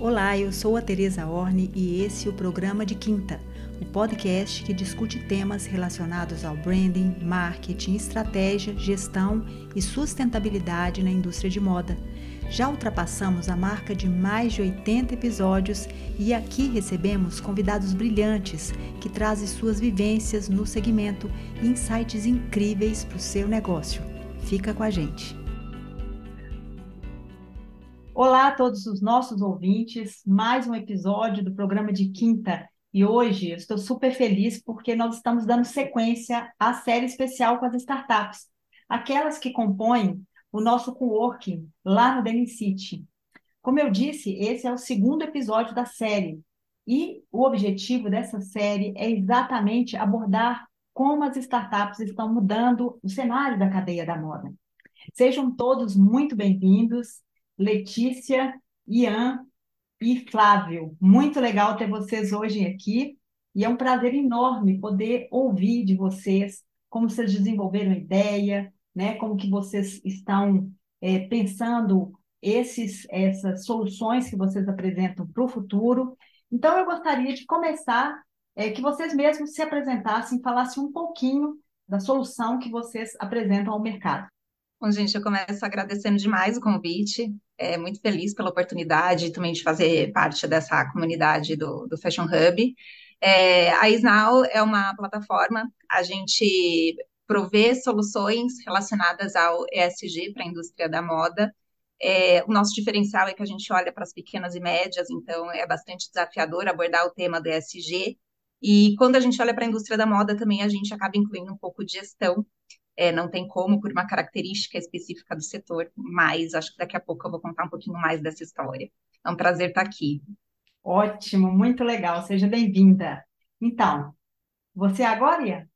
Olá, eu sou a Teresa Orne e esse é o programa de Quinta, o podcast que discute temas relacionados ao branding, marketing, estratégia, gestão e sustentabilidade na indústria de moda. Já ultrapassamos a marca de mais de 80 episódios e aqui recebemos convidados brilhantes que trazem suas vivências no segmento e insights incríveis para o seu negócio. Fica com a gente. Olá a todos os nossos ouvintes, mais um episódio do programa de quinta. E hoje eu estou super feliz porque nós estamos dando sequência à série especial com as startups, aquelas que compõem o nosso coworking lá no Denim City. Como eu disse, esse é o segundo episódio da série. E o objetivo dessa série é exatamente abordar como as startups estão mudando o cenário da cadeia da moda. Sejam todos muito bem-vindos. Letícia, Ian e Flávio. Muito legal ter vocês hoje aqui e é um prazer enorme poder ouvir de vocês como vocês desenvolveram a ideia, né? Como que vocês estão é, pensando esses, essas soluções que vocês apresentam para o futuro. Então, eu gostaria de começar é, que vocês mesmos se apresentassem, falassem um pouquinho da solução que vocês apresentam ao mercado. Bom, gente, eu começo agradecendo demais o convite. É muito feliz pela oportunidade também de fazer parte dessa comunidade do, do Fashion Hub. É, a Isnal é uma plataforma, a gente prover soluções relacionadas ao ESG para a indústria da moda. É, o nosso diferencial é que a gente olha para as pequenas e médias, então é bastante desafiador abordar o tema do ESG. E quando a gente olha para a indústria da moda, também a gente acaba incluindo um pouco de gestão. É, não tem como, por uma característica específica do setor, mas acho que daqui a pouco eu vou contar um pouquinho mais dessa história. É um prazer estar aqui. Ótimo, muito legal, seja bem-vinda. Então, você agora, Ian?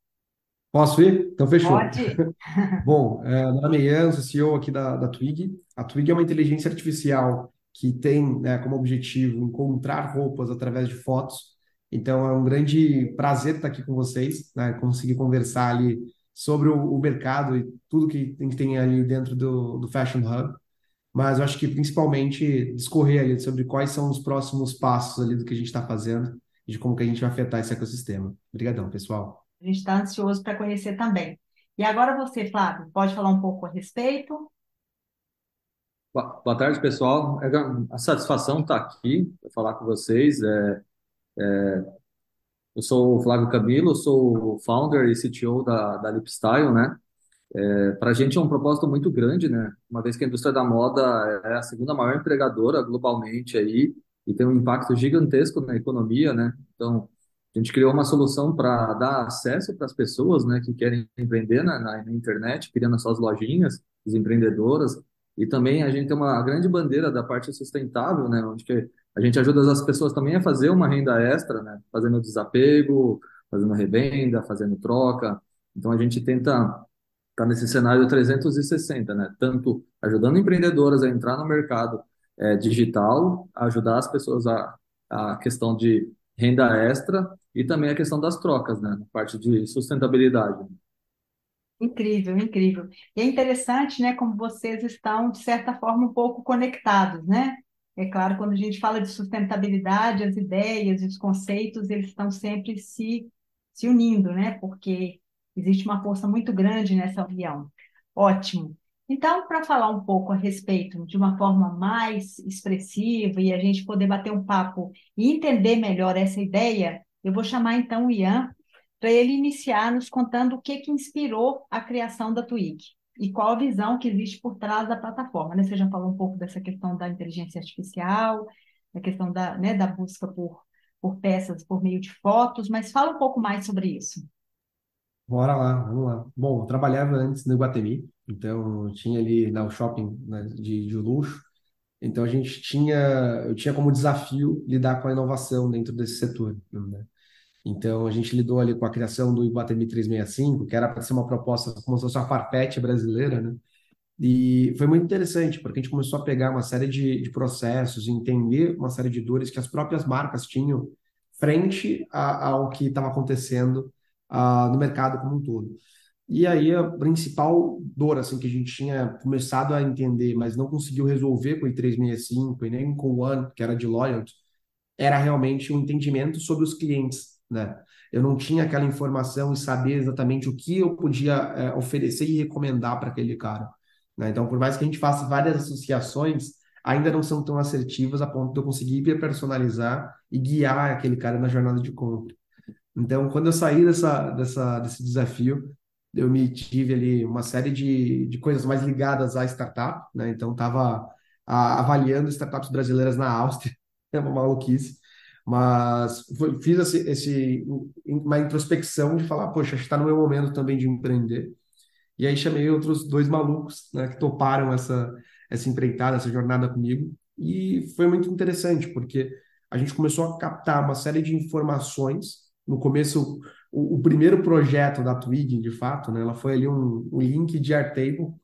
Posso ir? Então, fechou. Pode. Bom, é, meu nome é Ian, sou CEO aqui da, da Twig. A Twig é uma inteligência artificial que tem né, como objetivo encontrar roupas através de fotos. Então, é um grande prazer estar aqui com vocês, né, conseguir conversar ali sobre o, o mercado e tudo que tem, que tem ali dentro do, do Fashion Hub. Mas eu acho que principalmente discorrer ali sobre quais são os próximos passos ali do que a gente está fazendo e de como que a gente vai afetar esse ecossistema. Obrigadão, pessoal. A gente está ansioso para conhecer também. E agora você, Flávio, pode falar um pouco a respeito? Boa tarde, pessoal. É a satisfação estar tá aqui para falar com vocês. É, é, eu sou o Flávio Camilo, sou founder e CTO da, da Lipstyle, né? É, para a gente é um propósito muito grande, né? Uma vez que a indústria da moda é a segunda maior empregadora globalmente aí e tem um impacto gigantesco na economia, né? Então, a gente criou uma solução para dar acesso para as pessoas né, que querem empreender na, na, na internet, criando as suas lojinhas, as empreendedoras. E também a gente tem uma grande bandeira da parte sustentável, né, onde a gente ajuda as pessoas também a fazer uma renda extra, né, fazendo desapego, fazendo revenda, fazendo troca. Então a gente tenta estar tá nesse cenário 360, né, tanto ajudando empreendedoras a entrar no mercado é, digital, ajudar as pessoas a, a questão de renda extra e também a questão das trocas, né, na parte de sustentabilidade. Incrível, incrível. E é interessante, né, como vocês estão, de certa forma, um pouco conectados, né? É claro, quando a gente fala de sustentabilidade, as ideias, os conceitos, eles estão sempre se, se unindo, né? Porque existe uma força muito grande nessa união. Ótimo. Então, para falar um pouco a respeito de uma forma mais expressiva e a gente poder bater um papo e entender melhor essa ideia, eu vou chamar então o Ian para ele iniciar nos contando o que, que inspirou a criação da Twig e qual a visão que existe por trás da plataforma. Né? Você já falou um pouco dessa questão da inteligência artificial, da questão da, né, da busca por, por peças por meio de fotos, mas fala um pouco mais sobre isso. Bora lá, vamos lá. Bom, eu trabalhava antes no Iguatemi, então eu tinha ali né, o shopping né, de, de luxo, então a gente tinha, eu tinha como desafio lidar com a inovação dentro desse setor, né? Então a gente lidou ali com a criação do Iguatemi 365, que era para ser uma proposta como se fosse uma Farfetch brasileira, né? E foi muito interessante, porque a gente começou a pegar uma série de, de processos, entender uma série de dores que as próprias marcas tinham frente a, ao que estava acontecendo uh, no mercado como um todo. E aí a principal dor assim que a gente tinha começado a entender, mas não conseguiu resolver com o I365 e nem com o One, que era de loyalty, era realmente um entendimento sobre os clientes, né? Eu não tinha aquela informação e saber exatamente o que eu podia é, oferecer e recomendar para aquele cara, né? Então, por mais que a gente faça várias associações, ainda não são tão assertivas a ponto de eu conseguir personalizar e guiar aquele cara na jornada de compra. Então, quando eu saí dessa, dessa, desse desafio, eu me tive ali uma série de, de coisas mais ligadas à startup, né? Então, estava avaliando startups brasileiras na Áustria, é uma maluquice, mas fiz esse, esse, uma introspecção de falar, poxa, está no meu momento também de empreender. E aí chamei outros dois malucos, né, que toparam essa, essa empreitada, essa jornada comigo, e foi muito interessante, porque a gente começou a captar uma série de informações. No começo, o, o primeiro projeto da Twig, de fato, né, ela foi ali um, um link de Airtable,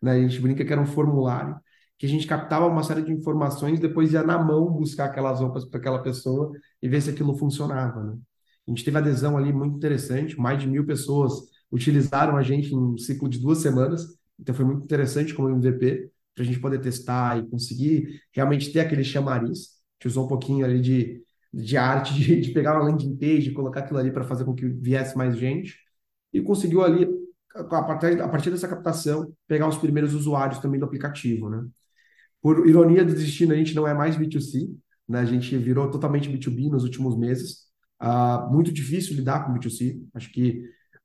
né, a gente brinca que era um formulário, que a gente captava uma série de informações, depois ia na mão buscar aquelas roupas para aquela pessoa e ver se aquilo funcionava. Né? A gente teve adesão ali muito interessante, mais de mil pessoas utilizaram a gente em um ciclo de duas semanas, então foi muito interessante como MVP, para a gente poder testar e conseguir realmente ter aquele chamariz. A gente usou um pouquinho ali de, de arte, de, de pegar uma landing page, colocar aquilo ali para fazer com que viesse mais gente, e conseguiu ali, a partir, a partir dessa captação, pegar os primeiros usuários também do aplicativo, né? Por ironia do destino, a gente não é mais B2C, né? A gente virou totalmente B2B nos últimos meses. Uh, muito difícil lidar com B2C. Acho que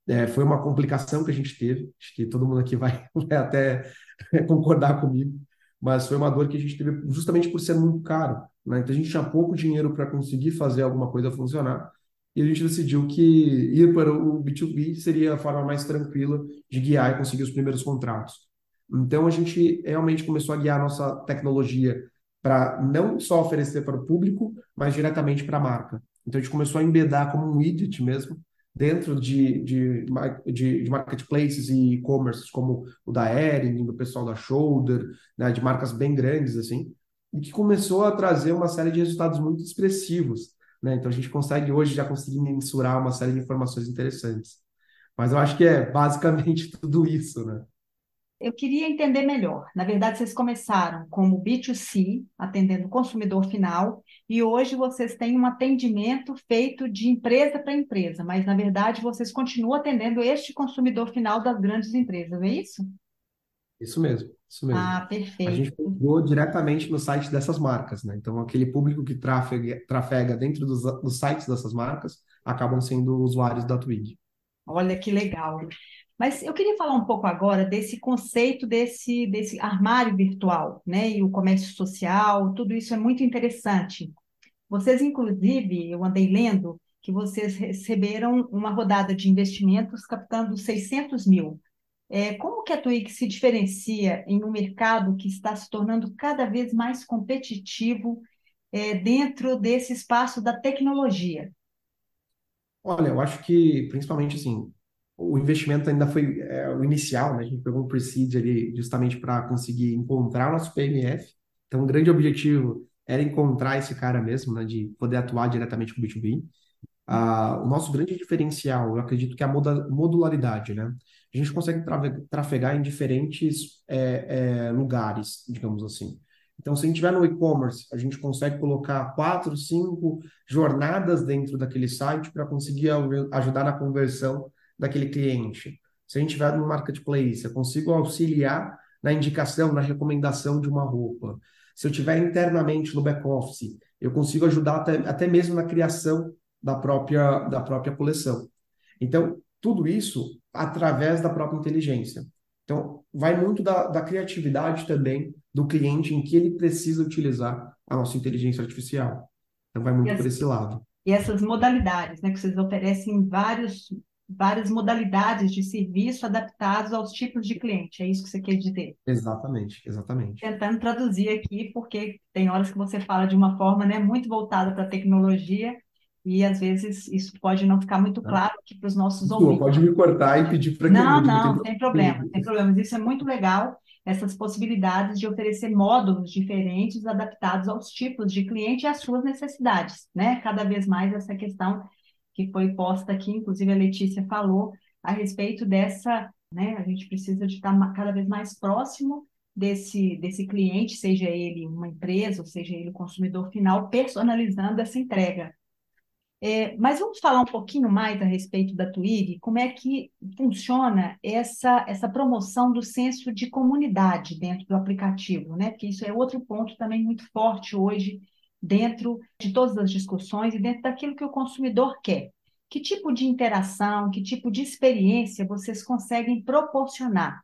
é, foi uma complicação que a gente teve. Acho que todo mundo aqui vai, vai até concordar comigo. Mas foi uma dor que a gente teve justamente por ser muito caro. Né? Então a gente tinha pouco dinheiro para conseguir fazer alguma coisa funcionar. E a gente decidiu que ir para o B2B seria a forma mais tranquila de guiar e conseguir os primeiros contratos. Então, a gente realmente começou a guiar a nossa tecnologia para não só oferecer para o público, mas diretamente para a marca. Então, a gente começou a embedar como um widget mesmo, dentro de, de, de, de marketplaces e e-commerce, como o da Ering, do pessoal da Shoulder, né, de marcas bem grandes, assim, e que começou a trazer uma série de resultados muito expressivos. Né? Então, a gente consegue hoje já conseguir mensurar uma série de informações interessantes. Mas eu acho que é basicamente tudo isso, né? Eu queria entender melhor. Na verdade, vocês começaram como B2C, atendendo o consumidor final, e hoje vocês têm um atendimento feito de empresa para empresa, mas na verdade vocês continuam atendendo este consumidor final das grandes empresas, é isso? Isso mesmo, isso mesmo. Ah, perfeito. A gente pegou diretamente no site dessas marcas, né? Então, aquele público que trafega, trafega dentro dos, dos sites dessas marcas acabam sendo usuários da Twig. Olha que legal. Mas eu queria falar um pouco agora desse conceito desse, desse armário virtual, né? E o comércio social, tudo isso é muito interessante. Vocês, inclusive, eu andei lendo que vocês receberam uma rodada de investimentos captando 600 mil. É, como que a Twig se diferencia em um mercado que está se tornando cada vez mais competitivo é, dentro desse espaço da tecnologia? Olha, eu acho que, principalmente assim, o investimento ainda foi é, o inicial, né? A gente pegou um pre-seed ali justamente para conseguir encontrar o nosso PMF. Então, o grande objetivo era encontrar esse cara mesmo, né? De poder atuar diretamente com o B2B. Ah, o nosso grande diferencial, eu acredito que é a modularidade, né? A gente consegue trafegar em diferentes é, é, lugares, digamos assim. Então, se a gente tiver no e-commerce, a gente consegue colocar quatro, cinco jornadas dentro daquele site para conseguir ajudar na conversão daquele cliente. Se a gente tiver no marketplace, eu consigo auxiliar na indicação, na recomendação de uma roupa. Se eu tiver internamente no back-office, eu consigo ajudar até, até mesmo na criação da própria, da própria coleção. Então, tudo isso através da própria inteligência. Então, vai muito da, da criatividade também do cliente em que ele precisa utilizar a nossa inteligência artificial. Então, vai muito por esse lado. E essas modalidades, né, que vocês oferecem vários várias modalidades de serviço adaptados aos tipos de cliente. É isso que você quer dizer? Exatamente, exatamente. Tentando traduzir aqui, porque tem horas que você fala de uma forma né, muito voltada para a tecnologia e às vezes isso pode não ficar muito claro aqui para os nossos Desculpa, ouvintes. Pode me cortar e pedir para que Não, não, não tem problema, tem problema. Isso é muito legal, essas possibilidades de oferecer módulos diferentes adaptados aos tipos de cliente e às suas necessidades, né? Cada vez mais essa questão que foi posta aqui, inclusive a Letícia falou, a respeito dessa, né? A gente precisa de estar cada vez mais próximo desse, desse cliente, seja ele uma empresa, ou seja ele o consumidor final, personalizando essa entrega. É, mas vamos falar um pouquinho mais a respeito da Twig, como é que funciona essa, essa promoção do senso de comunidade dentro do aplicativo, né? Porque isso é outro ponto também muito forte hoje dentro de todas as discussões e dentro daquilo que o consumidor quer. Que tipo de interação, que tipo de experiência vocês conseguem proporcionar?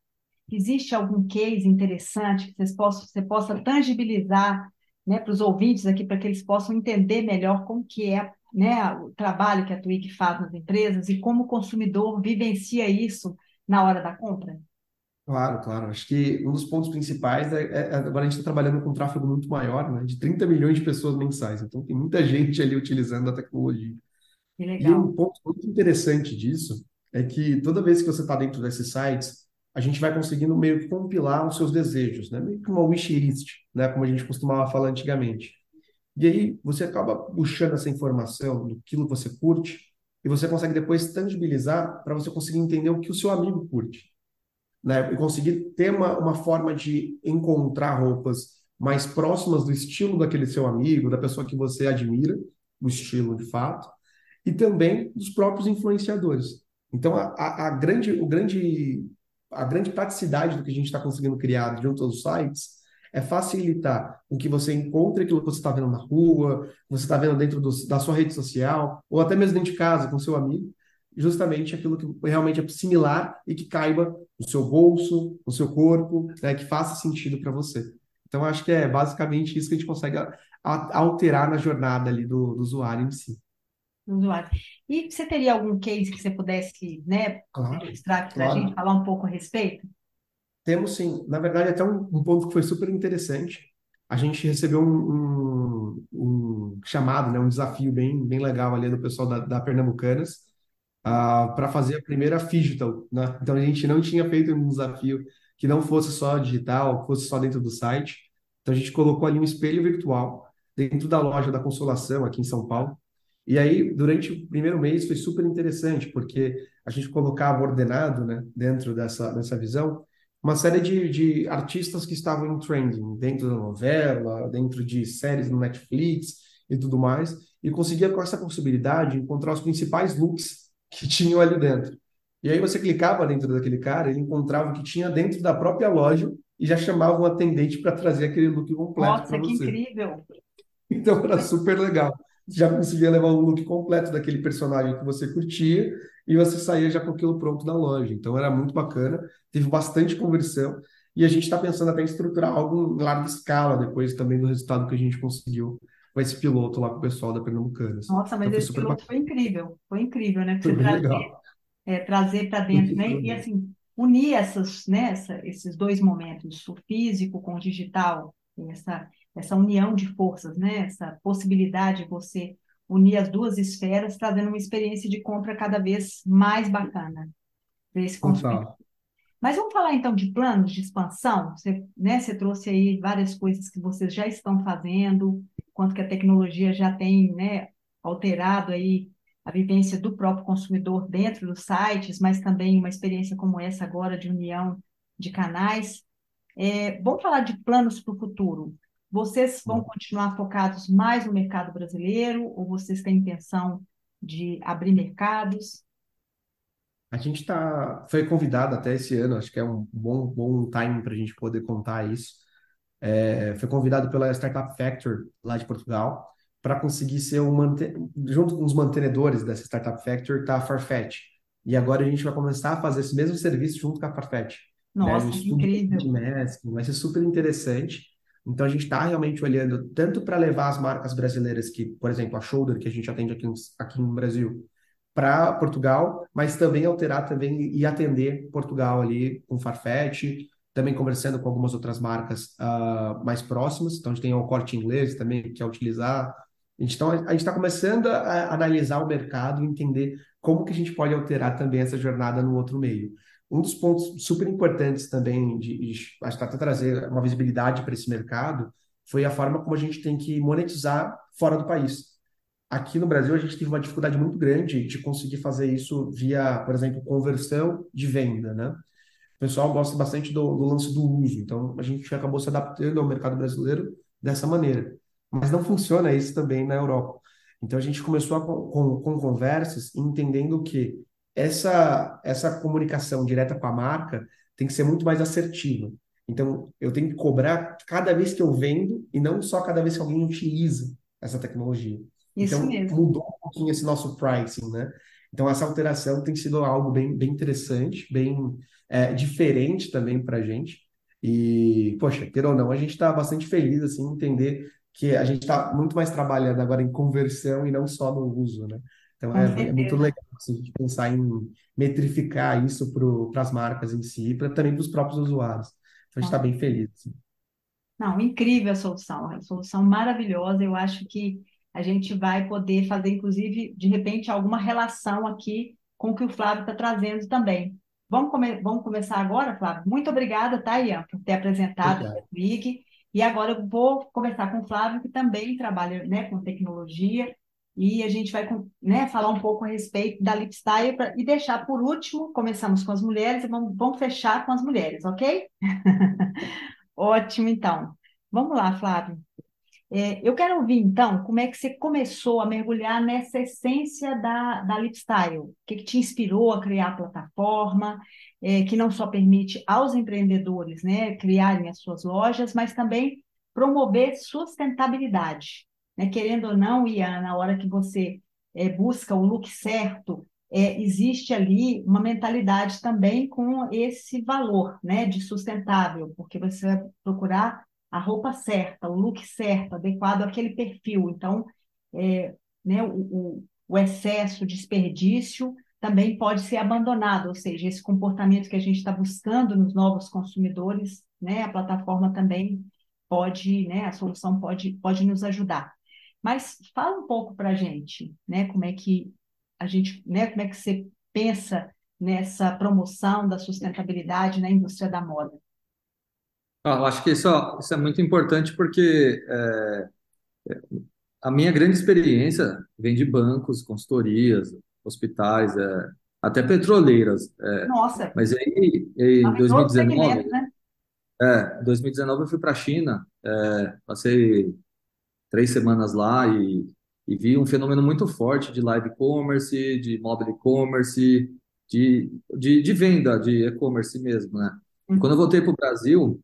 Existe algum case interessante que vocês possam, você possa tangibilizar né, para os ouvintes aqui, para que eles possam entender melhor como que é né, o trabalho que a Twig faz nas empresas e como o consumidor vivencia isso na hora da compra? Claro, claro. Acho que um dos pontos principais é, é agora a gente está trabalhando com um tráfego muito maior, né, de 30 milhões de pessoas mensais. Então tem muita gente ali utilizando a tecnologia. Que E legal. um ponto muito interessante disso é que toda vez que você está dentro desses sites, a gente vai conseguindo meio que compilar os seus desejos, né? Meio que uma wishlist, né? Como a gente costumava falar antigamente. E aí você acaba puxando essa informação do que você curte e você consegue depois tangibilizar para você conseguir entender o que o seu amigo curte, né? E conseguir ter uma, uma forma de encontrar roupas mais próximas do estilo daquele seu amigo, da pessoa que você admira, o estilo de fato, e também dos próprios influenciadores. Então, a, a, a grande, o grande, a grande praticidade do que a gente está conseguindo criar junto aos sites é facilitar o que você encontre aquilo que você está vendo na rua, você está vendo dentro do, da sua rede social, ou até mesmo dentro de casa com seu amigo, justamente aquilo que realmente é similar e que caiba no seu bolso, no seu corpo, né, que faça sentido para você. Então, acho que é basicamente isso que a gente consegue a, a, alterar na jornada ali do, do usuário em si. usuário. E você teria algum case que você pudesse, né, Claro, para a gente, claro. falar um pouco a respeito? Temos sim, na verdade, até um, um ponto que foi super interessante. A gente recebeu um, um- um chamado, né, um desafio bem, bem legal ali do pessoal da, da Pernambucanas, para fazer a primeira Phygital, né? Então a gente não tinha feito um desafio que não fosse só digital, fosse só dentro do site. Então a gente colocou ali um espelho virtual dentro da loja da Consolação, aqui em São Paulo. E aí, durante o primeiro mês, foi super interessante, porque a gente colocava ordenado, né, dentro dessa, dessa visão, uma série de, de artistas que estavam em trending, dentro da novela, dentro de séries no Netflix e tudo mais, e conseguia, com essa possibilidade, encontrar os principais looks que tinham ali dentro. E aí você clicava dentro daquele cara, ele encontrava o que tinha dentro da própria loja e já chamava um atendente para trazer aquele look completo para Nossa, que você. incrível! Então era super legal. Você já conseguia levar o look completo daquele personagem que você curtia e você saía já com aquilo pronto da loja. Então era muito bacana, teve bastante conversão e a gente está pensando até em estruturar algo em larga escala depois também do resultado que a gente conseguiu com esse piloto lá com o pessoal da Pernambucanas. Nossa, mas Então esse piloto bacana, foi incrível, foi incrível, né? Foi trazer, legal. é, trazer para dentro, né? E assim, unir essas, né, essa- esses dois momentos, o físico com o digital, essa, essa união de forças, né? Essa possibilidade de você unir as duas esferas, trazendo uma experiência de compra cada vez mais bacana para esse consumidor. Mas vamos falar então de planos de expansão? Você, né, você trouxe aí várias coisas que vocês já estão fazendo, quanto que a tecnologia já tem, né, alterado aí a vivência do próprio consumidor dentro dos sites, mas também uma experiência como essa agora de união de canais. É, vamos falar de planos para o futuro. Vocês vão continuar focados mais no mercado brasileiro ou vocês têm intenção de abrir mercados? A gente tá, foi convidado até esse ano, acho que é um bom, bom time para a gente poder contar isso. É, foi convidado pela Startup Factor lá de Portugal para conseguir ser um junto com os mantenedores dessa Startup Factor está a Farfetch. E agora a gente vai começar a fazer esse mesmo serviço junto com a Farfetch, né? Nossa, que estudo incrível! de vai ser super interessante. Então a gente está realmente olhando tanto para levar as marcas brasileiras que, por exemplo, a Shoulder que a gente atende aqui, aqui no Brasil, para Portugal, mas também alterar também e atender Portugal ali com Farfetch, também conversando com algumas outras marcas ah, mais próximas. Então a gente tem o Corte Inglês também que quer utilizar. A gente está começando a analisar o mercado e entender como que a gente pode alterar também essa jornada no outro meio. Um dos pontos super importantes também de, de que até trazer uma visibilidade para esse mercado foi a forma como a gente tem que monetizar fora do país. aqui no Brasil a gente teve uma dificuldade muito grande de conseguir fazer isso via, por exemplo, conversão de venda, né? O pessoal gosta bastante do, do lance do uso, então a gente acabou se adaptando ao mercado brasileiro dessa maneira. Mas não funciona isso também na Europa. Então a gente começou a, com, com conversas entendendo que essa, essa comunicação direta com a marca tem que ser muito mais assertiva. Então, eu tenho que cobrar cada vez que eu vendo e não só cada vez que alguém utiliza essa tecnologia. Isso então, mesmo. mudou um pouquinho esse nosso pricing, né? Então, essa alteração tem sido algo bem, bem interessante, bem é, diferente também para a gente. E, poxa, quer ou não, a gente está bastante feliz, assim, em entender que a gente está muito mais trabalhando agora em conversão e não só no uso, né? Então, é, é muito legal assim, a gente pensar em metrificar isso para as marcas em si, e também para os próprios usuários. Então, a gente está bem feliz. assim. Não, incrível a solução, a solução maravilhosa. Eu acho que a gente vai poder fazer, inclusive, de repente, alguma relação aqui com o que o Flávio está trazendo também. Vamos, come- vamos começar agora, Flávio? Muito obrigada, tá, Ian, por ter apresentado o Obrigado. Twig. E agora eu vou conversar com o Flávio, que também trabalha, né, com tecnologia, e a gente vai, né, falar um pouco a respeito da Lipstyle pra- e deixar por último, começamos com as mulheres e vamos, vamos fechar com as mulheres, ok? Ótimo, então. Vamos lá, Flávio. É, eu quero ouvir, então, como é que você começou a mergulhar nessa essência da, da Lifestyle? O que, que te inspirou a criar a plataforma, é, que não só permite aos empreendedores, né, criarem as suas lojas, mas também promover sustentabilidade, né? Querendo ou não, Ian, na hora que você é, busca o look certo, é, existe ali uma mentalidade também com esse valor, né, de sustentável, porque você vai procurar a roupa certa, o look certo, adequado àquele perfil. Então, é, né, o, o, o excesso, o desperdício também pode ser abandonado, ou seja, esse comportamento que a gente está buscando nos novos consumidores, né, a plataforma também pode, né, a solução pode, pode nos ajudar. Mas fala um pouco para a gente, né, como é que a gente, né, como é que você pensa nessa promoção da sustentabilidade na indústria da moda? Eu acho que isso, isso é muito importante porque é, a minha grande experiência vem de bancos, consultorias, hospitais, é, até petroleiras. é, Nossa, mas aí, em em outro 2019, segmento, né? é, 2019 eu fui para a China, é, passei três semanas lá e, e vi um fenômeno muito forte de live commerce, de mobile commerce, de, de, de venda, de e-commerce mesmo, né? E quando eu Uhum. voltei para o Brasil,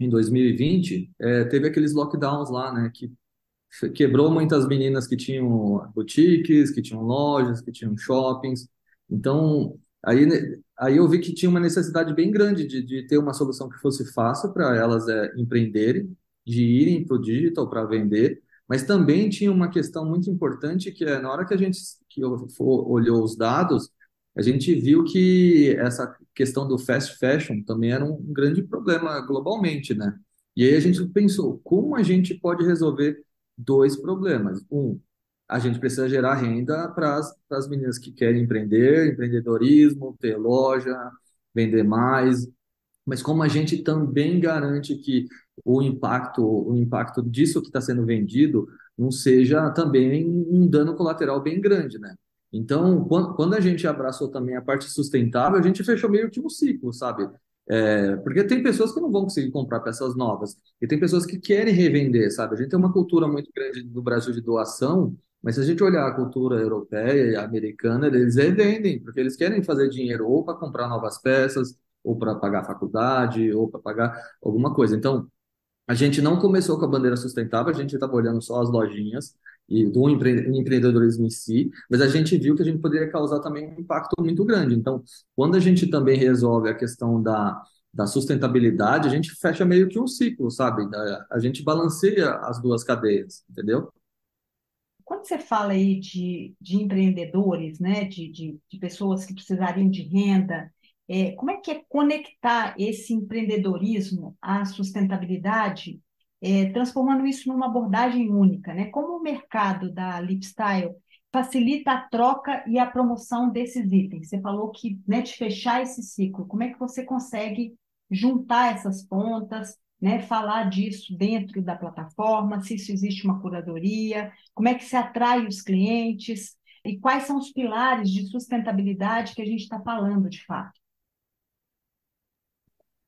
em 2020, é, teve aqueles lockdowns lá, né? Que quebrou muitas meninas que tinham boutiques, que tinham lojas, que tinham shoppings. Então, aí, né, aí eu vi que tinha uma necessidade bem grande de, de ter uma solução que fosse fácil para elas é, empreenderem, de irem para o digital para vender, mas também tinha uma questão muito importante que é na hora que a gente que olhou os dados, a gente viu que essa questão do fast fashion também era um grande problema globalmente, né? E aí a gente pensou, como a gente pode resolver dois problemas? Um, a gente precisa gerar renda para as meninas que querem empreender, empreendedorismo, ter loja, vender mais, mas como a gente também garante que o impacto, o impacto disso que está sendo vendido não seja também um dano colateral bem grande, né? Então, quando, a gente abraçou também a parte sustentável, a gente fechou meio que um ciclo, sabe? É, porque tem pessoas que não vão conseguir comprar peças novas e tem pessoas que querem revender, sabe? A gente tem uma cultura muito grande no Brasil de doação, mas se a gente olhar a cultura europeia e americana, eles revendem, porque eles querem fazer dinheiro ou para comprar novas peças, ou para pagar faculdade, ou para pagar alguma coisa. Então, a gente não começou com a bandeira sustentável, a gente estava olhando só as lojinhas e do empre- empreendedorismo em si, mas a gente viu que a gente poderia causar também um impacto muito grande. Então, quando a gente também resolve a questão da, da sustentabilidade, a gente fecha meio que um ciclo, sabe? A gente balanceia as duas cadeias, entendeu? Quando você fala aí de, de empreendedores, né, de, de, de pessoas que precisariam de renda, é, como é que é conectar esse empreendedorismo à sustentabilidade, é, transformando isso numa abordagem única, né? Como o mercado da Lifestyle facilita a troca e a promoção desses itens? Você falou que, né, de fechar esse ciclo, como é que você consegue juntar essas pontas, né, falar disso dentro da plataforma, se isso existe uma curadoria, como é que se atrai os clientes e quais são os pilares de sustentabilidade que a gente está falando de fato.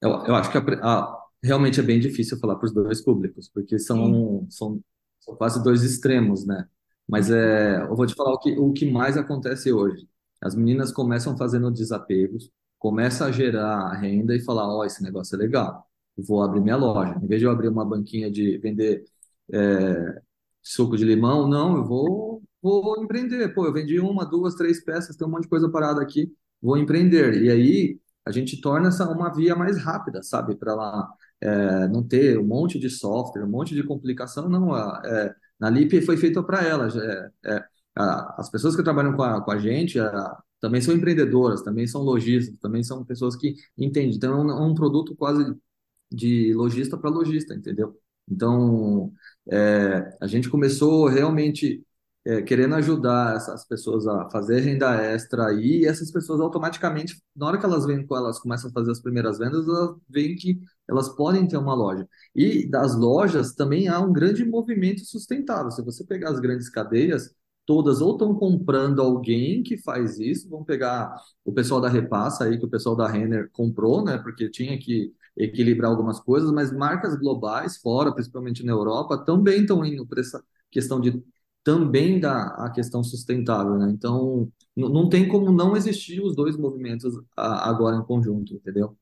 Eu, eu acho que a, a, realmente é bem difícil falar para os dois públicos, porque são, são, são, quase dois extremos, né? Mas é, eu vou te falar o que, o que mais acontece hoje. As meninas começam fazendo desapegos, começa a gerar renda e falar, ó, oh, esse negócio é legal, vou abrir minha loja. Em vez de eu abrir uma banquinha de vender é, suco de limão, não, eu vou, vou empreender. Pô, eu vendi uma, duas, três peças, tem um monte de coisa parada aqui, vou empreender. E aí a gente torna essa uma via mais rápida, sabe, para lá é, não ter um monte de software, um monte de complicação, não. É, na Lip foi feita para elas. É, é as pessoas que trabalham com a, com a gente também são empreendedoras, também são lojistas, também são pessoas que entendem. Então, é um, é um produto quase de lojista para lojista, entendeu? Então, é, a gente começou realmente é, querendo ajudar essas pessoas a fazer renda extra e essas pessoas automaticamente, na hora que elas vêm elas começam a fazer as primeiras vendas, elas veem que elas podem ter uma loja. E das lojas também há um grande movimento sustentável. Se você pegar as grandes cadeias, todas ou estão comprando alguém que faz isso, vão pegar o pessoal da Repassa aí, que o pessoal da Renner comprou, né? Porque tinha que equilibrar algumas coisas, mas marcas globais fora, principalmente na Europa, também estão indo para essa questão de também da a questão sustentável, né? Então, não tem como não existir os dois movimentos agora em conjunto, entendeu?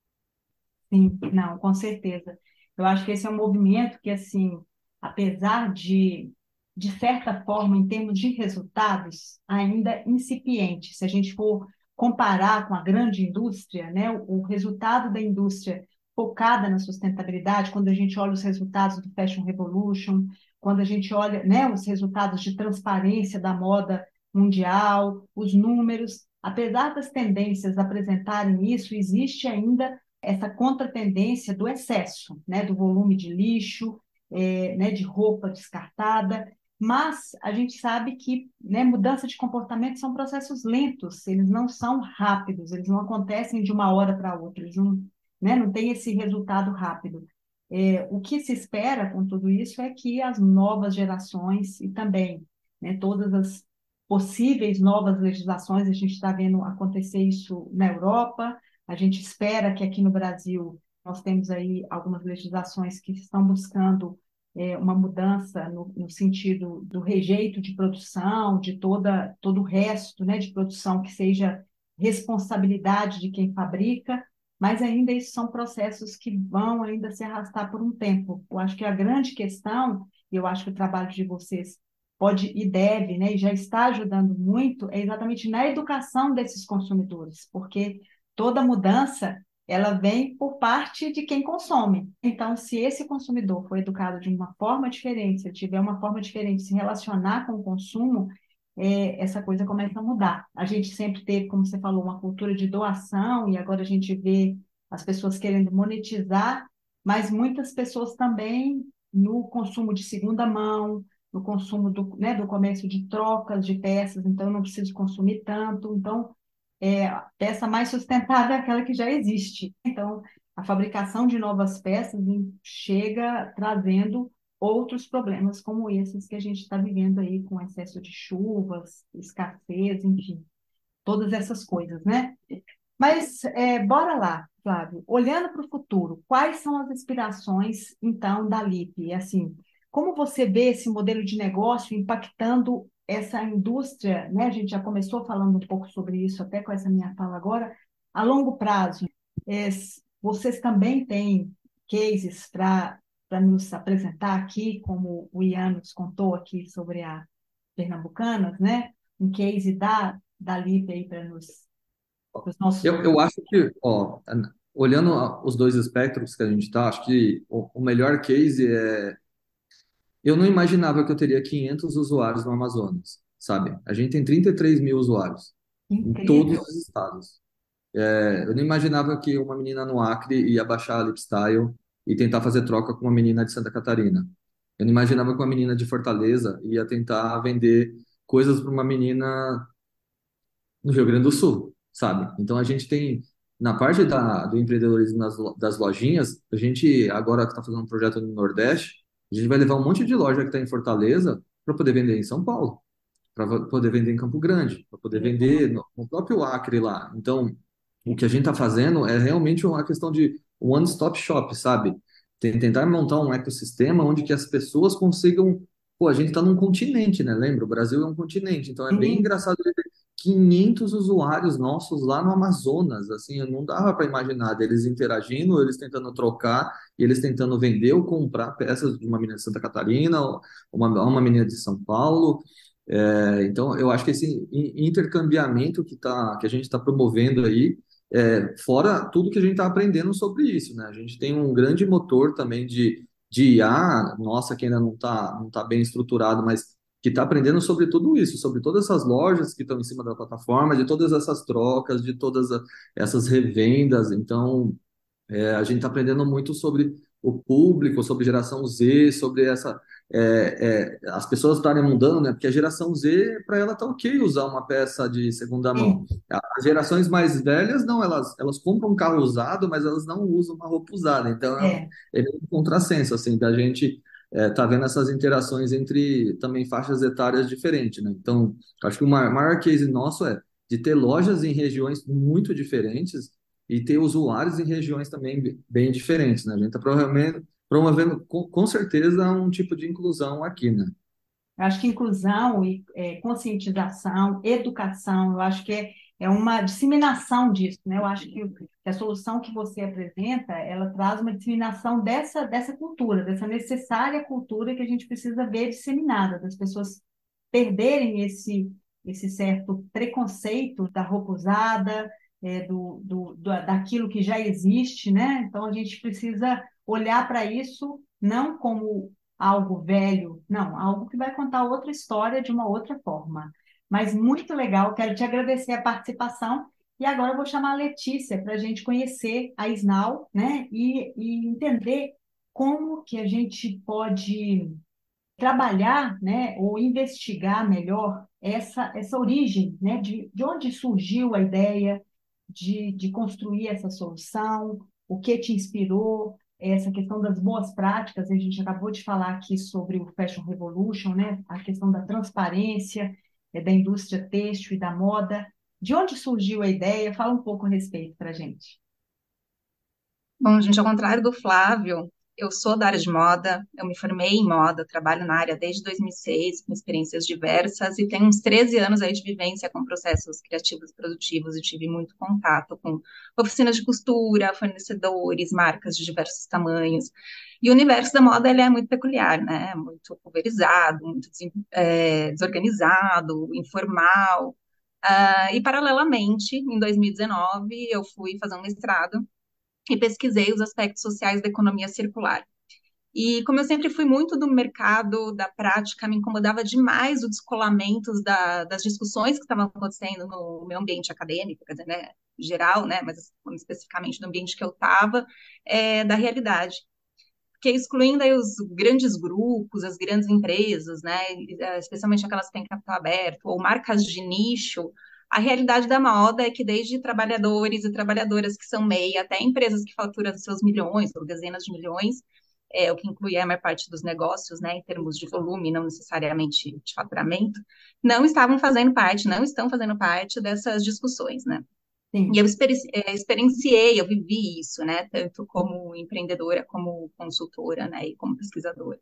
Sim, não, com certeza. Eu acho que esse é um movimento que, assim, apesar de, de certa forma, em termos de resultados, ainda é incipiente. Se a gente for comparar com a grande indústria, né, o, o resultado da indústria focada na sustentabilidade, quando a gente olha os resultados do Fashion Revolution, quando a gente olha né, os resultados de transparência da moda mundial, os números, apesar das tendências apresentarem isso, existe ainda essa contratendência do excesso, né, do volume de lixo, é, né, de roupa descartada, mas a gente sabe que né, mudança de comportamento são processos lentos, eles não são rápidos, eles não acontecem de uma hora para outra, eles não, né, não tem esse resultado rápido. É, o que se espera com tudo isso é que as novas gerações e também né, todas as possíveis novas legislações, a gente está vendo acontecer isso na Europa, a gente espera que aqui no Brasil nós temos aí algumas legislações que estão buscando é, uma mudança no, no, sentido do rejeito de produção, de toda, todo o resto né, de produção que seja responsabilidade de quem fabrica, mas ainda isso são processos que vão ainda se arrastar por um tempo. Eu acho que a grande questão, e eu acho que o trabalho de vocês pode e deve, né, e já está ajudando muito, é exatamente na educação desses consumidores, porque toda mudança ela vem por parte de quem consome. Então, se esse consumidor for educado de uma forma diferente, se ele tiver uma forma diferente de se relacionar com o consumo, é, essa coisa começa a mudar. A gente sempre teve, como você falou, uma cultura de doação e agora a gente vê as pessoas querendo monetizar, mas muitas pessoas também no consumo de segunda mão, no consumo do, né, do comércio de trocas de peças, então não preciso consumir tanto. Então, é, a peça mais sustentável é aquela que já existe. Então, a fabricação de novas peças chega trazendo outros problemas como esses que a gente está vivendo aí com excesso de chuvas, escassez, enfim, todas essas coisas, né? Mas é, bora lá, Flávio, olhando para o futuro, quais são as inspirações, então, da LIP? Assim, como você vê esse modelo de negócio impactando essa indústria, né? A gente já começou falando um pouco sobre isso até com essa minha fala agora, a longo prazo. É, vocês também têm cases para para nos apresentar aqui, como o Ian nos contou aqui sobre a Pernambucanas, né? Um case da, da Lívia aí para nos os nossos. Eu, eu acho que, ó, olhando os dois espectros que a gente está, acho que o, o melhor case é. Eu não imaginava que eu teria 500 usuários no Amazonas, sabe? A gente tem 33 mil usuários Incrível. em todos os estados. É, eu não imaginava que uma menina no Acre ia baixar a Lipstyle e tentar fazer troca com uma menina de Santa Catarina. Eu não imaginava que uma menina de Fortaleza ia tentar vender coisas para uma menina no Rio Grande do Sul, sabe? Então a gente tem na parte da, do empreendedorismo nas, das lojinhas, a gente agora que está fazendo um projeto no Nordeste, a gente vai levar um monte de loja que está em Fortaleza para poder vender em São Paulo, para poder vender em Campo Grande, para poder vender no, no próprio Acre lá. Então, o que a gente está fazendo é realmente uma questão de one-stop shop, sabe? Tentar montar um ecossistema onde que as pessoas consigam. Pô, a gente está num continente, né? Lembra? O Brasil é um continente, então é bem engraçado ter 500 usuários nossos lá no Amazonas, assim, eu não dava para imaginar deles interagindo, eles tentando trocar, eles tentando vender ou comprar peças de uma menina de Santa Catarina, ou uma, uma menina de São Paulo. É, então, eu acho que esse in- intercambiamento que, tá, que a gente está promovendo aí é, fora tudo que a gente está aprendendo sobre isso, né? A gente tem um grande motor também de, de IA, nossa, que ainda não está não tá bem estruturado, mas que está aprendendo sobre tudo isso, sobre todas essas lojas que estão em cima da plataforma, de todas essas trocas, de todas essas revendas. Então, é, a gente está aprendendo muito sobre o público, sobre geração Z, sobre essa é, é, as pessoas estarem mudando, né? Porque a geração Z, para ela tá ok usar uma peça de segunda mão. Sim, As gerações mais velhas, não, elas, elas compram um carro usado, mas elas não usam uma roupa usada. Então é um, é. é um contrassenso, assim, da gente é, tá vendo essas interações entre também faixas etárias diferentes, né? Então, acho que o maior, case nosso é de ter lojas em regiões muito diferentes e ter usuários em regiões também bem diferentes, né? A gente está promovendo, promovendo com, com certeza um tipo de inclusão aqui, né? Acho que inclusão e é, conscientização, educação, eu acho que é, é uma disseminação disso, né? Eu acho que a solução que você apresenta, ela traz uma disseminação dessa, dessa cultura, dessa necessária cultura que a gente precisa ver disseminada, das pessoas perderem esse, esse certo preconceito da roupa usada, é, do, do, do- daquilo que já existe, né? Então a gente precisa olhar para isso não como algo velho, não, algo que vai contar outra história de uma outra forma. Mas muito legal, quero te agradecer a participação. E agora eu vou chamar a Letícia para a gente conhecer a Snau, né? E, e entender como que a gente pode trabalhar, né, ou investigar melhor essa, essa origem, né, de, de onde surgiu a ideia de, de construir essa solução, o que te inspirou, essa questão das boas práticas, a gente acabou de falar aqui sobre o Fashion Revolution, né, a questão da transparência, é, da indústria têxtil e da moda. De onde surgiu a ideia? Fala um pouco a respeito para a gente. Bom, gente, ao contrário do Flávio, eu sou da área de moda, eu me formei em moda, trabalho na área desde 2006, com experiências diversas, e tenho uns 13 anos aí de vivência com processos criativos e produtivos, e tive muito contato com oficinas de costura, fornecedores, marcas de diversos tamanhos. E o universo da moda, ele é muito peculiar, né? Muito pulverizado, muito é, desorganizado, informal. Ah, e, paralelamente, em 2019, eu fui fazer um mestrado e pesquisei os aspectos sociais da economia circular. E como eu sempre fui muito do mercado, da prática, me incomodava demais o descolamento da, das discussões que estavam acontecendo no meu ambiente acadêmico, quer dizer, né, geral, né, mas especificamente no ambiente que eu estava, é, da realidade. Porque excluindo aí os grandes grupos, as grandes empresas, né, especialmente aquelas que têm capital aberto, ou marcas de nicho, a realidade da moda é que desde trabalhadores e trabalhadoras que são MEI, até empresas que faturam seus milhões ou dezenas de milhões, é, o que inclui a maior parte dos negócios, né, em termos de volume, não necessariamente de faturamento, não estavam fazendo parte, não estão fazendo parte dessas discussões, né? Sim. E eu eh, experienciei, eu vivi isso, né, tanto como empreendedora, como consultora, né, e como pesquisadora.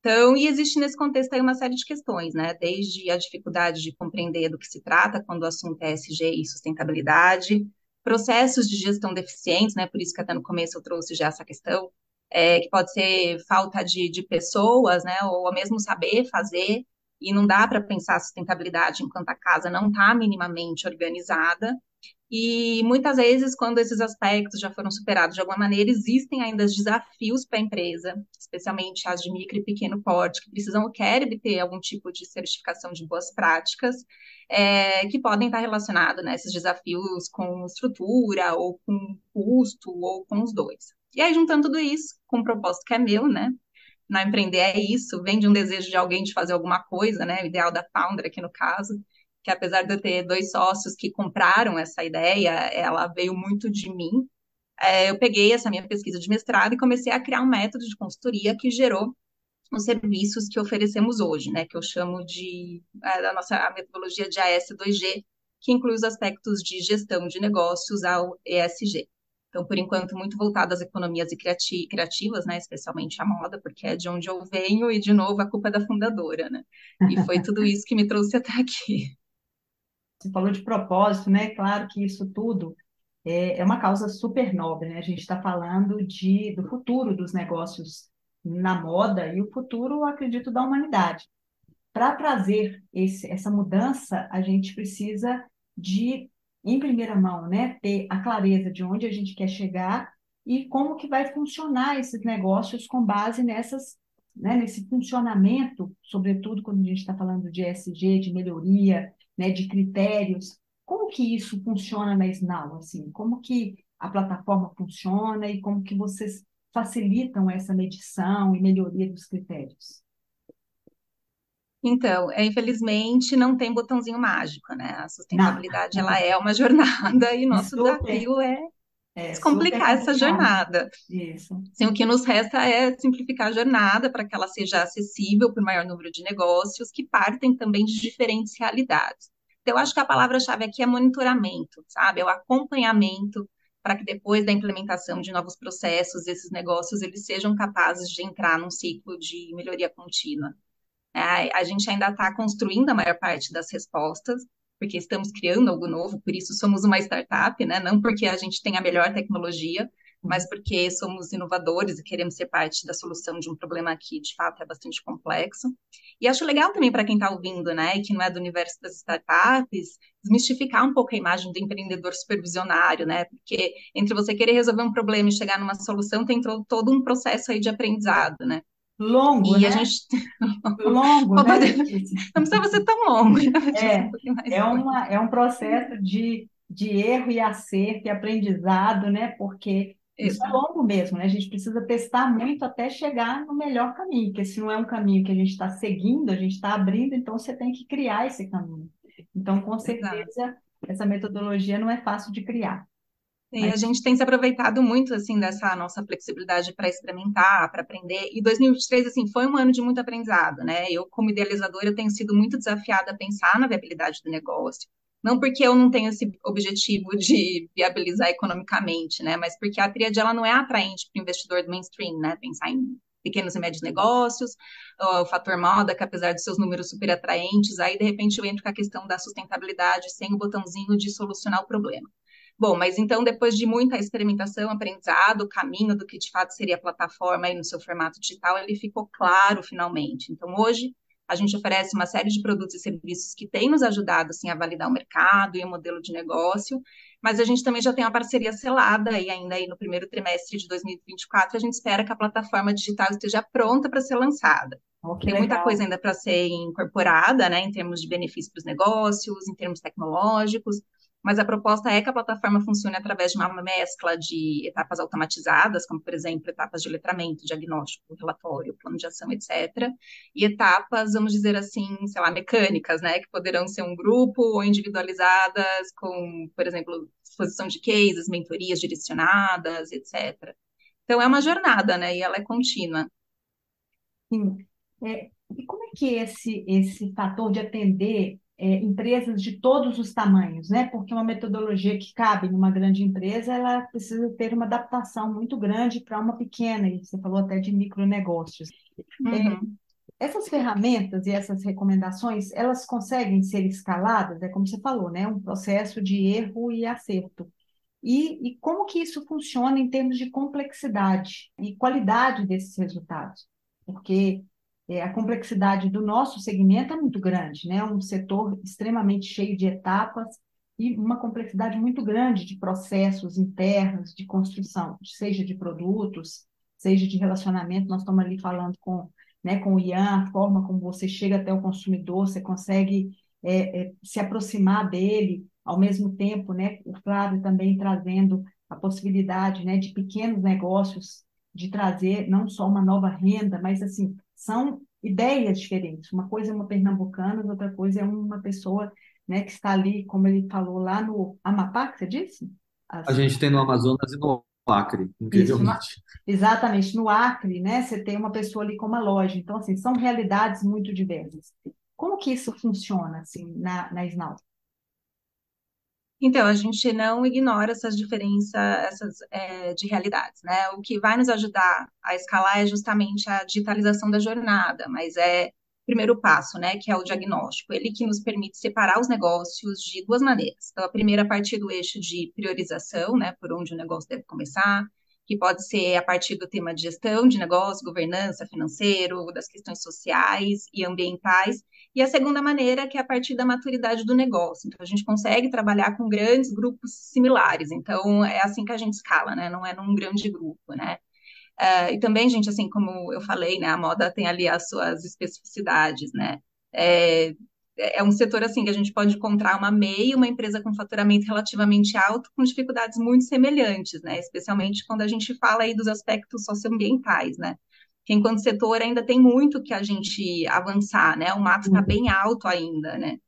Então, e existe nesse contexto aí uma série de questões, né? Desde a dificuldade de compreender do que se trata quando o assunto é ESG e sustentabilidade, processos de gestão deficientes, né? Por isso que até no começo eu trouxe já essa questão, é, que pode ser falta de, de pessoas, né? Ou mesmo saber fazer, e não dá para pensar sustentabilidade enquanto a casa não está minimamente organizada. E muitas vezes, quando esses aspectos já foram superados de alguma maneira, existem ainda desafios para a empresa, especialmente as de micro e pequeno porte, que precisam ou querem ter algum tipo de certificação de boas práticas, é, que podem estar relacionados, né, esses desafios com estrutura, ou com custo, ou com os dois. E aí, juntando tudo isso, com um propósito que é meu, né, não empreender é isso, vem de um desejo de alguém de fazer alguma coisa, né, o ideal da founder aqui no caso, que apesar de eu ter dois sócios que compraram essa ideia, ela veio muito de mim. É, eu peguei essa minha pesquisa de mestrado e comecei a criar um método de consultoria que gerou os serviços que oferecemos hoje, né, que eu chamo de a, nossa a metodologia de AS2G, que inclui os aspectos de gestão de negócios ao ESG. Então, por enquanto, muito voltado às economias criati criativas, né, especialmente a moda, porque é de onde eu venho e, de novo, a culpa é da fundadora, né? E foi tudo isso que me trouxe até aqui. Você falou de propósito, né? Claro que isso tudo é, é uma causa super nobre, né? A gente está falando de, do futuro dos negócios na moda e o futuro, acredito, da humanidade. Para trazer esse, essa mudança, a gente precisa de, em primeira mão, né, ter a clareza de onde a gente quer chegar e como que vai funcionar esses negócios com base nessas, né, nesse funcionamento, sobretudo quando a gente está falando de ESG, de melhoria, né, de critérios. Como que isso funciona na Snau? Assim? Como que a plataforma funciona e como que vocês facilitam essa medição e melhoria dos critérios? Então, é, infelizmente, não tem botãozinho mágico, né? A sustentabilidade, não. ela é uma jornada e nosso super, desafio é, é descomplicar essa jornada. Isso. Assim, o que nos resta é simplificar a jornada para que ela seja acessível para o maior número de negócios que partem também de diferentes realidades. Então, eu acho que a palavra-chave aqui é monitoramento, sabe? É o acompanhamento para que depois da implementação de novos processos, esses negócios eles sejam capazes de entrar num ciclo de melhoria contínua. É, a gente ainda está construindo a maior parte das respostas, porque estamos criando algo novo, por isso somos uma startup, né? Não porque a gente tem a melhor tecnologia, mas porque somos inovadores e queremos ser parte da solução de um problema que, de fato, é bastante complexo. E acho legal também para quem está ouvindo, né, que não é do universo das startups, desmistificar um pouco a imagem do empreendedor supervisionário, né, porque entre você querer resolver um problema e chegar numa solução, tem todo um processo aí de aprendizado, né. Longo, e né? a gente longo, né? Não precisa ser tão longo. É, é, uma, é um processo de, de erro e acerto e aprendizado, né? Porque isso é longo mesmo, né? A gente precisa testar muito até chegar no melhor caminho, porque se não é um caminho que a gente está seguindo, a gente está abrindo, então você tem que criar esse caminho. Então, com certeza, Exato. essa metodologia não é fácil de criar. E a gente tem se aproveitado muito, assim, dessa nossa flexibilidade para experimentar, para aprender. E 2023, assim, foi um ano de muito aprendizado, né? Eu, como idealizadora, tenho sido muito desafiada a pensar na viabilidade do negócio, não porque eu não tenho esse objetivo de viabilizar economicamente, né? Mas porque a tríade ela não é atraente para o investidor do mainstream, né? Pensar em pequenos e médios negócios, o fator moda, que apesar de seus números super atraentes, aí de repente eu entro com a questão da sustentabilidade sem o botãozinho de solucionar o problema. Bom, mas então depois de muita experimentação, aprendizado, o caminho do que de fato seria a plataforma aí no seu formato digital, ele ficou claro finalmente. Então hoje a gente oferece uma série de produtos e serviços que têm nos ajudado assim, a validar o mercado e o modelo de negócio, mas a gente também já tem uma parceria selada e ainda aí no primeiro trimestre de 2024 a gente espera que a plataforma digital esteja pronta para ser lançada. Oh, tem legal. muita coisa ainda para ser incorporada, né, em termos de benefícios para os negócios, em termos tecnológicos, mas a proposta é que a plataforma funcione através de uma mescla de etapas automatizadas, como, por exemplo, etapas de letramento, diagnóstico, relatório, plano de ação, etc., e etapas, vamos dizer assim, sei lá, mecânicas, né, que poderão ser um grupo ou individualizadas, com, por exemplo, exposição de cases, mentorias direcionadas, etc. Então, é uma jornada, né, e ela é contínua. Sim. É, e como é que esse, esse fator de atender é, empresas de todos os tamanhos, né? Porque uma metodologia que cabe numa grande empresa, ela precisa ter uma adaptação muito grande para uma pequena, e você falou até de micronegócios. Uhum. É, essas ferramentas e essas recomendações, elas conseguem ser escaladas, é como você falou, né? Um processo de erro e acerto. E, e como que isso funciona em termos de complexidade e qualidade desses resultados? Porque é, a complexidade do nosso segmento é muito grande, né? Um setor extremamente cheio de etapas e uma complexidade muito grande de processos internos de construção, seja de produtos, seja de relacionamento. Nós estamos ali falando com, né, com o Ian, a forma como você chega até o consumidor, você consegue é, é, se aproximar dele, ao mesmo tempo, né, o Flávio também trazendo a possibilidade né, de pequenos negócios, de trazer não só uma nova renda, mas assim são ideias diferentes. Uma coisa é uma pernambucana, outra coisa é uma pessoa né, que está ali, como ele falou, lá no Amapá, que você disse? A gente tem no Amazonas e no Acre, Isso, no- incrivelmente. exatamente, no Acre, né, você tem uma pessoa ali com uma loja. Então, assim, são realidades muito diversas. Como que isso funciona, assim, na, na Snau? Então, a gente não ignora essas diferenças essas, é, de realidades, né? O que vai nos ajudar a escalar é justamente a digitalização da jornada, mas é o primeiro passo, né? Que é o diagnóstico. Ele que nos permite separar os negócios de duas maneiras. Então, a primeira, a partir do eixo de priorização, né? Por onde o negócio deve começar, que pode ser a partir do tema de gestão de negócio, governança, financeiro, das questões sociais e ambientais, e a segunda maneira, que é a partir da maturidade do negócio. Então, a gente consegue trabalhar com grandes grupos similares. Então, é assim que a gente escala, né? Não é num grande grupo, né? Uh, e também, gente, assim como eu falei, né? A moda tem ali as suas especificidades, né? É, é um setor assim que a gente pode encontrar uma MEI, uma empresa com faturamento relativamente alto, com dificuldades muito semelhantes, né? Especialmente quando a gente fala aí dos aspectos socioambientais, né? Que enquanto setor ainda tem muito que a gente avançar, né? O mato está bem alto ainda, né?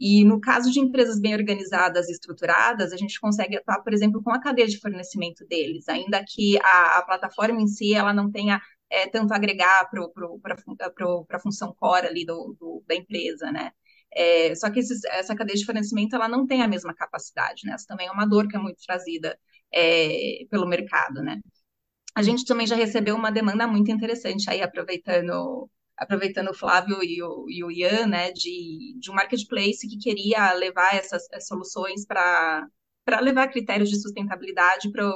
E no caso de empresas bem organizadas e estruturadas, a gente consegue atuar, por exemplo, com a cadeia de fornecimento deles, ainda que a, a plataforma em si ela não tenha é, tanto agregar para a função core ali do, do, da empresa, né? É, só que esses, essa cadeia de fornecimento ela não tem a mesma capacidade, né? Essa também é uma dor que é muito trazida é, pelo mercado, né? A gente também já recebeu uma demanda muito interessante aí, aproveitando aproveitando o Flávio e o, e o Ian, né, de, de um marketplace que queria levar essas, essas soluções para para levar critérios de sustentabilidade para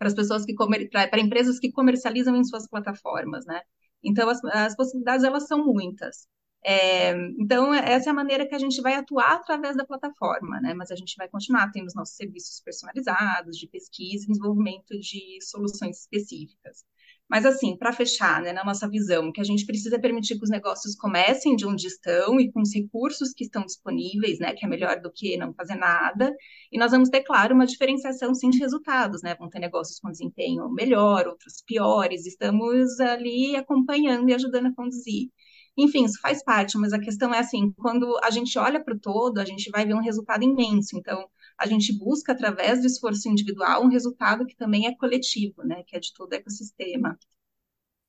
as pessoas que para empresas que comercializam em suas plataformas, né? Então as, as possibilidades elas são muitas. É, então, essa é a maneira que a gente vai atuar através da plataforma, né? Mas a gente vai continuar tendo os nossos serviços personalizados de pesquisa e desenvolvimento de soluções específicas. Mas, assim, para fechar, né, na nossa visão, que a gente precisa permitir que os negócios comecem de onde estão e com os recursos que estão disponíveis, né, que é melhor do que não fazer nada. E nós vamos ter, claro, uma diferenciação, sim, de resultados, né? Vão ter negócios com desempenho melhor, outros piores. Estamos ali acompanhando e ajudando a conduzir. Enfim, isso faz parte, mas a questão é assim, quando a gente olha para o todo, a gente vai ver um resultado imenso. Então, a gente busca, através do esforço individual, um resultado que também é coletivo, né? Que é de todo o ecossistema.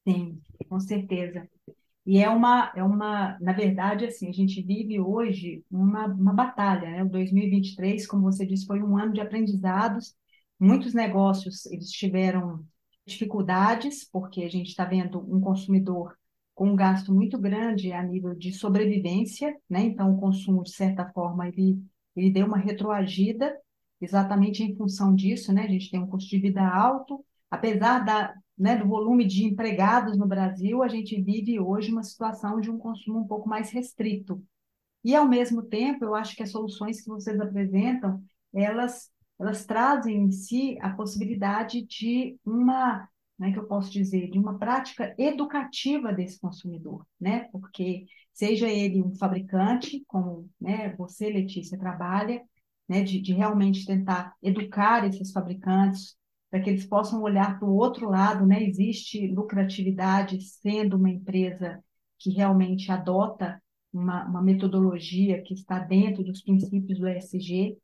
Sim, com certeza. E é uma, é uma, na verdade, assim, a gente vive hoje uma, uma batalha, né? O 2023, como você disse, foi um ano de aprendizados. Muitos negócios, eles tiveram dificuldades, porque a gente está vendo um consumidor com um gasto muito grande a nível de sobrevivência, né? Então, o consumo, de certa forma, ele, ele deu uma retroagida, exatamente em função disso, né? A gente tem um custo de vida alto, apesar da, né, do volume de empregados no Brasil, a gente vive hoje uma situação de um consumo um pouco mais restrito. E, ao mesmo tempo, eu acho que as soluções que vocês apresentam, elas, elas trazem em si a possibilidade de uma né, que eu posso dizer, de uma prática educativa desse consumidor, né? Porque seja ele um fabricante, como né, você, Letícia, trabalha, né, de, de realmente tentar educar esses fabricantes para que eles possam olhar para o outro lado, né? Existe lucratividade sendo uma empresa que realmente adota uma, uma metodologia que está dentro dos princípios do ESG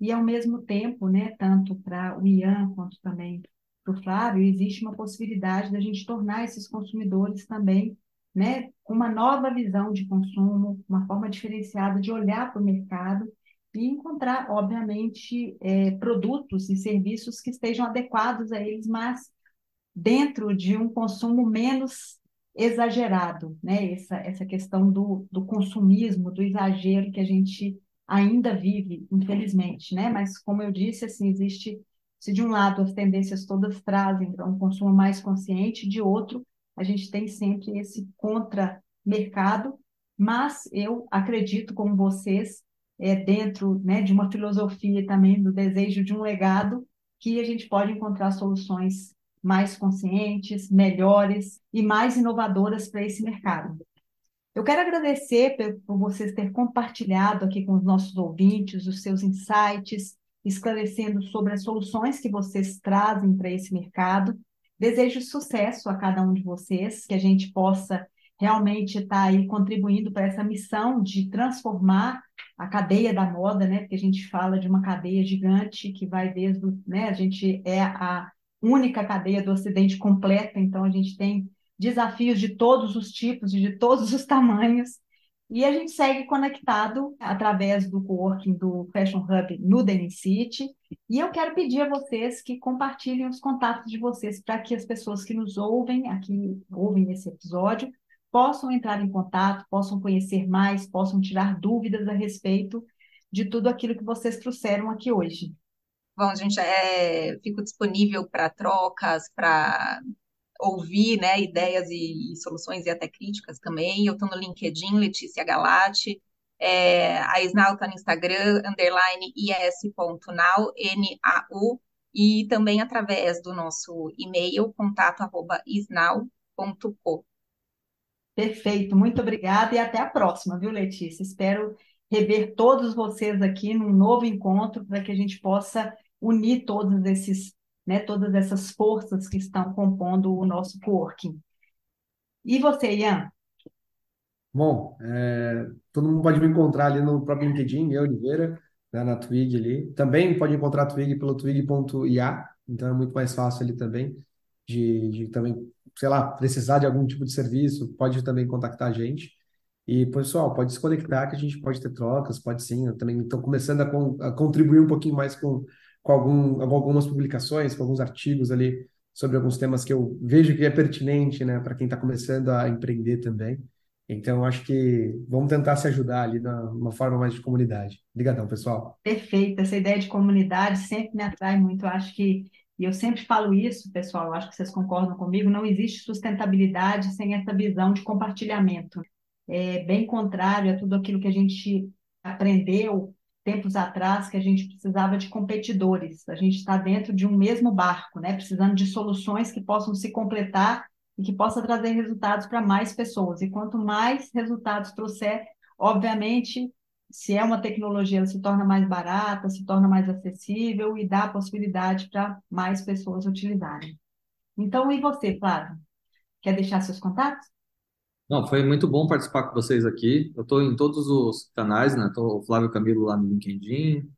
e ao mesmo tempo, né, tanto para o Ian quanto também para o Flávio, existe uma possibilidade da gente tornar esses consumidores também né, com uma nova visão de consumo, uma forma diferenciada de olhar para o mercado e encontrar, obviamente, é, produtos e serviços que estejam adequados a eles, mas dentro de um consumo menos exagerado, né? Essa, essa questão do, do consumismo, do exagero que a gente ainda vive, infelizmente, né? Mas, como eu disse, assim, existe se de um lado as tendências todas trazem para um consumo mais consciente, de outro a gente tem sempre esse contra-mercado, mas eu acredito, como vocês, é, dentro né, de uma filosofia também do desejo de um legado, que a gente pode encontrar soluções mais conscientes, melhores e mais inovadoras para esse mercado. Eu quero agradecer por vocês terem compartilhado aqui com os nossos ouvintes os seus insights, esclarecendo sobre as soluções que vocês trazem para esse mercado. Desejo sucesso a cada um de vocês, que a gente possa realmente está aí contribuindo para essa missão de transformar a cadeia da moda, né? Porque a gente fala de uma cadeia gigante que vai desde, né? A gente é a única cadeia do Ocidente completa, então a gente tem desafios de todos os tipos e de todos os tamanhos. E a gente segue conectado através do coworking do Fashion Hub no Denim City. E eu quero pedir a vocês que compartilhem os contatos de vocês para que as pessoas que nos ouvem, aqui ouvem esse episódio, possam entrar em contato, possam conhecer mais, possam tirar dúvidas a respeito de tudo aquilo que vocês trouxeram aqui hoje. Bom, gente, é, fico disponível para trocas, para ouvir né, ideias e, e, soluções e até críticas também. Eu estou no LinkedIn, Letícia Galati. É, a Snau está no Instagram, underline is.now, N-A-U, e também através do nosso e-mail, contato arroba isnau.co. Perfeito, muito obrigada e até a próxima, viu, Letícia? Espero rever todos vocês aqui num novo encontro para que a gente possa unir todos esses, né, todas essas forças que estão compondo o nosso coworking. E você, Ian? Bom, é, todo mundo pode me encontrar ali no próprio LinkedIn, eu, Oliveira, né, na Twig ali. Também pode encontrar a Twig pelo twig.ia, então é muito mais fácil ali também de, de também sei lá, precisar de algum tipo de serviço, pode também contactar a gente. E, pessoal, pode se conectar que a gente pode ter trocas, pode sim. Eu também estou começando a, con a, contribuir um pouquinho mais com, com algum, algumas publicações, com alguns artigos ali sobre alguns temas que eu vejo que é pertinente, né, para quem está começando a empreender também. Então, acho que vamos tentar se ajudar ali numa forma mais de comunidade. Obrigadão, pessoal. Perfeito. Essa ideia de comunidade sempre me atrai muito. Eu acho que e eu sempre falo isso, pessoal, acho que vocês concordam comigo, não existe sustentabilidade sem essa visão de compartilhamento. É bem contrário a tudo aquilo que a gente aprendeu tempos atrás, que a gente precisava de competidores. A gente está dentro de um mesmo barco, né? precisando de soluções que possam se completar e que possa trazer resultados para mais pessoas. E quanto mais resultados trouxer, obviamente, se é uma tecnologia, ela se torna mais barata, se torna mais acessível e dá a possibilidade para mais pessoas utilizarem. Então, e você, Flávio? Quer deixar seus contatos? Não, foi muito bom participar com vocês aqui. Eu estou em todos os canais, né? Estou Flávio Camilo lá no LinkedIn,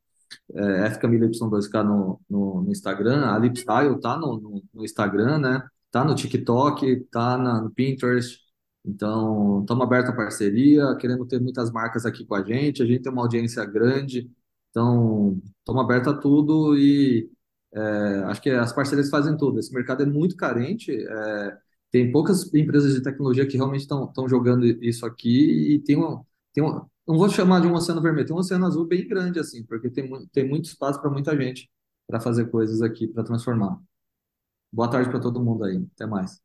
é, FCamilo Y2K no, no, no, Instagram, a Lipstyle tá no, no, no, Instagram, né? Tá no TikTok, tá no Pinterest. Então, estamos abertos à parceria, querendo ter muitas marcas aqui com a gente. A gente tem uma audiência grande, então estamos abertos a tudo e é, acho que as parcerias fazem tudo. Esse mercado é muito carente, é, tem poucas empresas de tecnologia que realmente estão jogando isso aqui e tem um, tem um, não vou chamar de um oceano vermelho, tem um oceano azul bem grande assim, porque tem, tem muito espaço para muita gente para fazer coisas aqui, para transformar. Boa tarde para todo mundo aí. Até mais.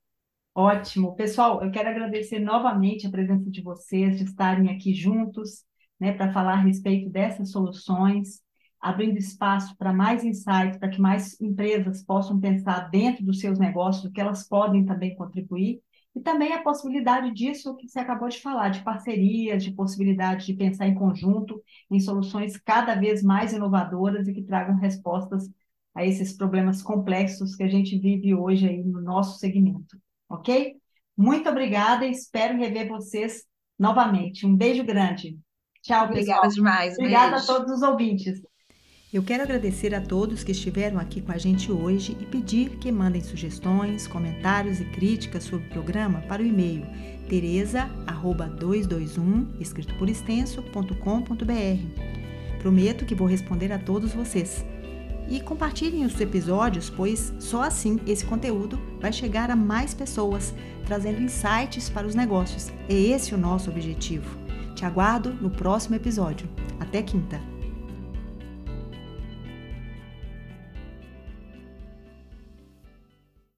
Ótimo. Pessoal, eu quero agradecer novamente a presença de vocês, de estarem aqui juntos, né, para falar a respeito dessas soluções, abrindo espaço para mais insights, para que mais empresas possam pensar dentro dos seus negócios, o que elas podem também contribuir, e também a possibilidade disso que você acabou de falar, de parcerias, de possibilidade de pensar em conjunto, em soluções cada vez mais inovadoras e que tragam respostas a esses problemas complexos que a gente vive hoje aí no nosso segmento ok? Muito obrigada e espero rever vocês novamente. Um beijo grande. Tchau, Obrigada pessoal. demais. Obrigada beijo. a todos os ouvintes. Eu quero agradecer a todos que estiveram aqui com a gente hoje e pedir que mandem sugestões, comentários e críticas sobre o programa para o e-mail tereza@221 escrito por extenso.com.br. Prometo que vou responder a todos vocês e compartilhem os episódios, pois só assim esse conteúdo vai chegar a mais pessoas, trazendo insights para os negócios. É esse o nosso objetivo. Te aguardo no próximo episódio. Até quinta!